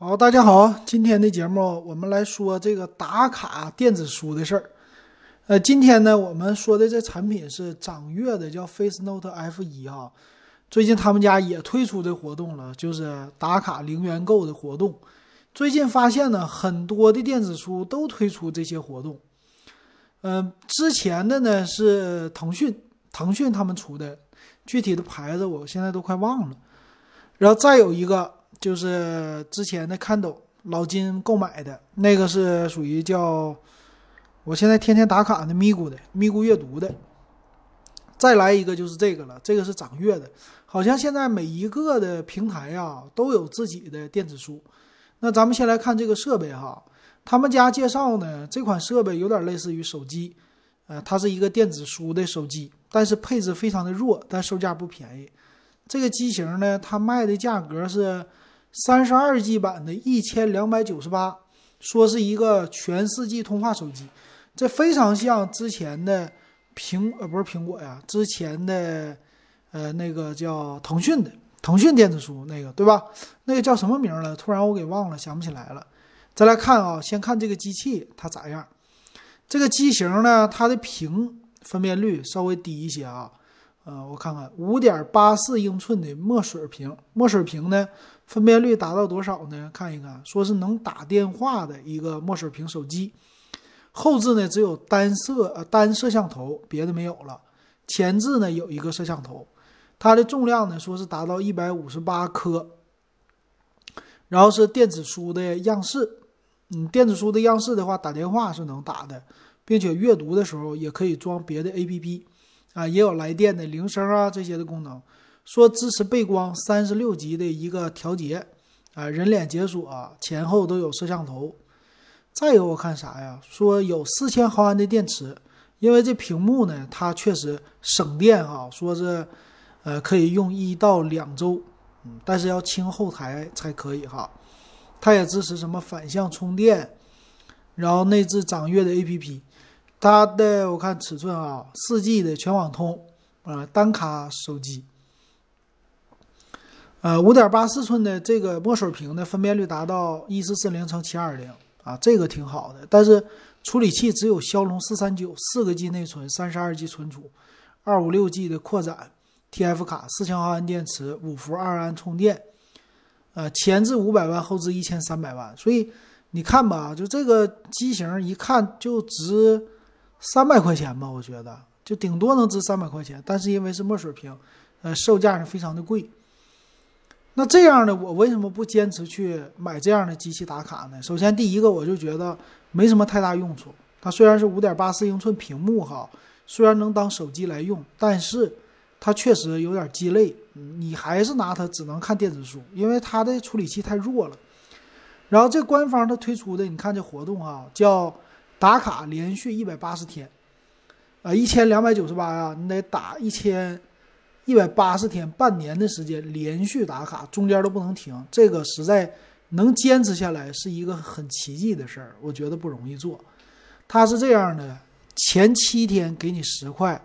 好，大家好，今天的节目我们来说这个打卡电子书的事儿。呃，今天呢，我们说的这产品是掌阅的，叫 Face Note F 一哈。最近他们家也推出这活动了，就是打卡零元购的活动。最近发现呢，很多的电子书都推出这些活动。嗯，之前的呢是腾讯，腾讯他们出的，具体的牌子我现在都快忘了。然后再有一个。就是之前的看懂老金购买的那个是属于叫，我现在天天打卡的咪咕的咪咕阅读的。再来一个就是这个了，这个是掌阅的，好像现在每一个的平台啊都有自己的电子书。那咱们先来看这个设备哈，他们家介绍呢，这款设备有点类似于手机，呃，它是一个电子书的手机，但是配置非常的弱，但售价不便宜。这个机型呢，它卖的价格是。三十二 G 版的一千两百九十八，说是一个全四 G 通话手机，这非常像之前的苹呃不是苹果呀，之前的呃那个叫腾讯的腾讯电子书那个对吧？那个叫什么名了？突然我给忘了，想不起来了。再来看啊，先看这个机器它咋样？这个机型呢，它的屏分辨率稍微低一些啊。呃，我看看，五点八四英寸的墨水屏，墨水屏呢，分辨率达到多少呢？看一看，说是能打电话的一个墨水屏手机。后置呢只有单摄呃单摄像头，别的没有了。前置呢有一个摄像头，它的重量呢说是达到一百五十八克。然后是电子书的样式，嗯，电子书的样式的话，打电话是能打的，并且阅读的时候也可以装别的 APP。啊，也有来电的铃声啊这些的功能，说支持背光三十六级的一个调节，啊，人脸解锁，前后都有摄像头。再有我看啥呀？说有四千毫安的电池，因为这屏幕呢，它确实省电啊，说是呃可以用一到两周，嗯，但是要清后台才可以哈。它也支持什么反向充电，然后内置掌阅的 APP。它的我看尺寸啊，四 G 的全网通，啊单卡手机，呃五点八四寸的这个墨水屏的分辨率达到一四四零乘七二零啊，这个挺好的。但是处理器只有骁龙四三九，四个 G 内存，三十二 G 存储，二五六 G 的扩展，TF 卡，四千毫安电池，五伏二安充电，呃前置五百万，后置一千三百万。所以你看吧，就这个机型一看就值。三百块钱吧，我觉得就顶多能值三百块钱，但是因为是墨水屏，呃，售价是非常的贵。那这样的我为什么不坚持去买这样的机器打卡呢？首先，第一个我就觉得没什么太大用处。它虽然是五点八四英寸屏幕哈，虽然能当手机来用，但是它确实有点鸡肋。你还是拿它只能看电子书，因为它的处理器太弱了。然后这官方它推出的，你看这活动啊，叫。打卡连续一百八十天，啊，一千两百九十八呀，你得打一千一百八十天，半年的时间连续打卡，中间都不能停。这个实在能坚持下来是一个很奇迹的事儿，我觉得不容易做。他是这样的：前七天给你十块，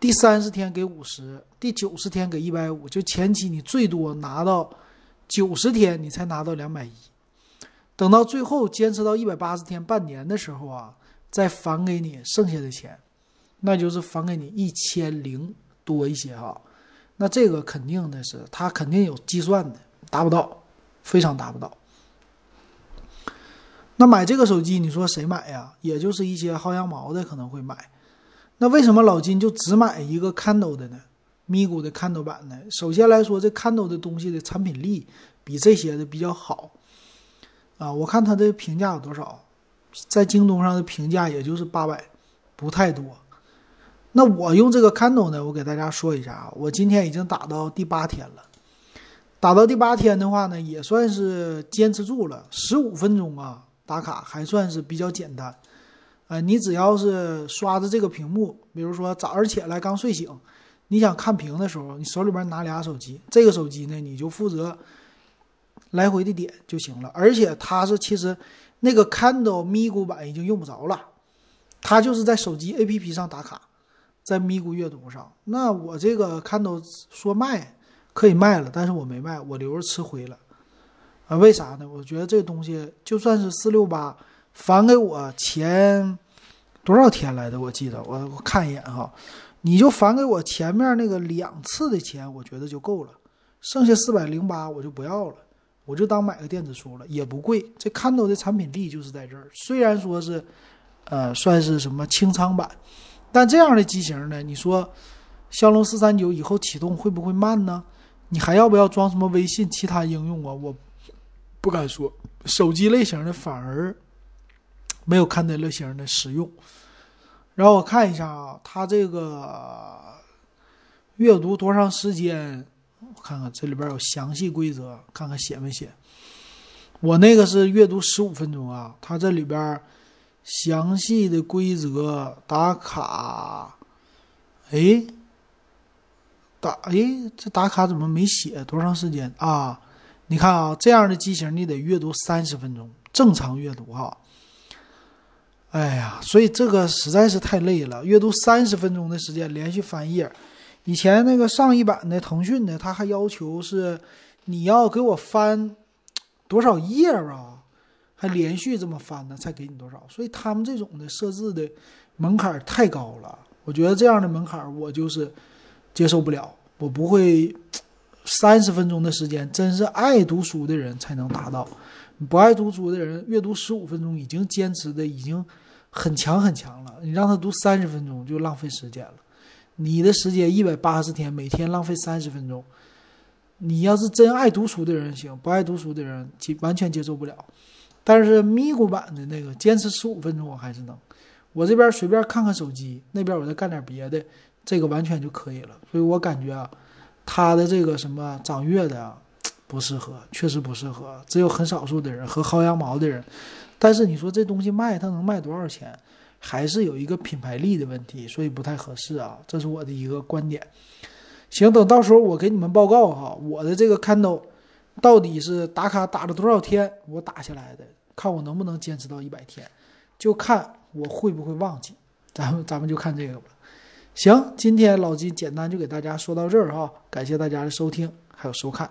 第三十天给五十，第九十天给一百五，就前期你最多拿到九十天，你才拿到两百一。等到最后坚持到一百八十天、半年的时候啊，再返给你剩下的钱，那就是返给你一千零多一些哈。那这个肯定的是，他肯定有计算的，达不到，非常达不到。那买这个手机，你说谁买呀？也就是一些薅羊毛的可能会买。那为什么老金就只买一个 Kindle 的呢？咪咕的 Kindle 版呢？首先来说，这 Kindle 的东西的产品力比这些的比较好。啊，我看它的评价有多少，在京东上的评价也就是八百，不太多。那我用这个 Kindle 呢，我给大家说一下啊，我今天已经打到第八天了。打到第八天的话呢，也算是坚持住了，十五分钟啊，打卡还算是比较简单。呃，你只要是刷着这个屏幕，比如说早上起来刚睡醒，你想看屏的时候，你手里边拿俩手机，这个手机呢，你就负责。来回的点就行了，而且它是其实那个 Kindle 咪咕版已经用不着了，它就是在手机 APP 上打卡，在咪咕阅读上。那我这个 Kindle 说卖可以卖了，但是我没卖，我留着吃灰了。啊，为啥呢？我觉得这东西就算是四六八返给我前多少天来的，我记得我我看一眼哈，你就返给我前面那个两次的钱，我觉得就够了，剩下四百零八我就不要了，我就当买个电子书了，也不贵。这 Kindle 的产品力就是在这儿，虽然说是呃算是什么清仓版，但这样的机型呢，你说骁龙四三九以后启动会不会慢呢？你还要不要装什么微信其他应用啊？我。不敢说，手机类型的反而没有看德类型的实用。然后我看一下啊，它这个阅读多长时间？我看看这里边有详细规则，看看写没写。我那个是阅读十五分钟啊，它这里边详细的规则打卡。哎，打哎，这打卡怎么没写多长时间啊？你看啊，这样的机型你得阅读三十分钟，正常阅读哈。哎呀，所以这个实在是太累了，阅读三十分钟的时间连续翻页。以前那个上一版的腾讯的，他还要求是你要给我翻多少页啊，还连续这么翻呢，才给你多少。所以他们这种的设置的门槛太高了，我觉得这样的门槛我就是接受不了，我不会。三十分钟的时间，真是爱读书的人才能达到。不爱读书的人，阅读十五分钟已经坚持的已经很强很强了。你让他读三十分钟，就浪费时间了。你的时间一百八十天，每天浪费三十分钟。你要是真爱读书的人行，不爱读书的人接完全接受不了。但是咪咕版的那个坚持十五分钟我还是能。我这边随便看看手机，那边我再干点别的，这个完全就可以了。所以我感觉啊。它的这个什么掌阅的不适合，确实不适合，只有很少数的人和薅羊毛的人。但是你说这东西卖，它能卖多少钱？还是有一个品牌力的问题，所以不太合适啊。这是我的一个观点。行，等到时候我给你们报告哈，我的这个 Kindle 到底是打卡打了多少天，我打下来的，看我能不能坚持到一百天，就看我会不会忘记。咱们咱们就看这个吧。行，今天老金简单就给大家说到这儿哈，感谢大家的收听还有收看。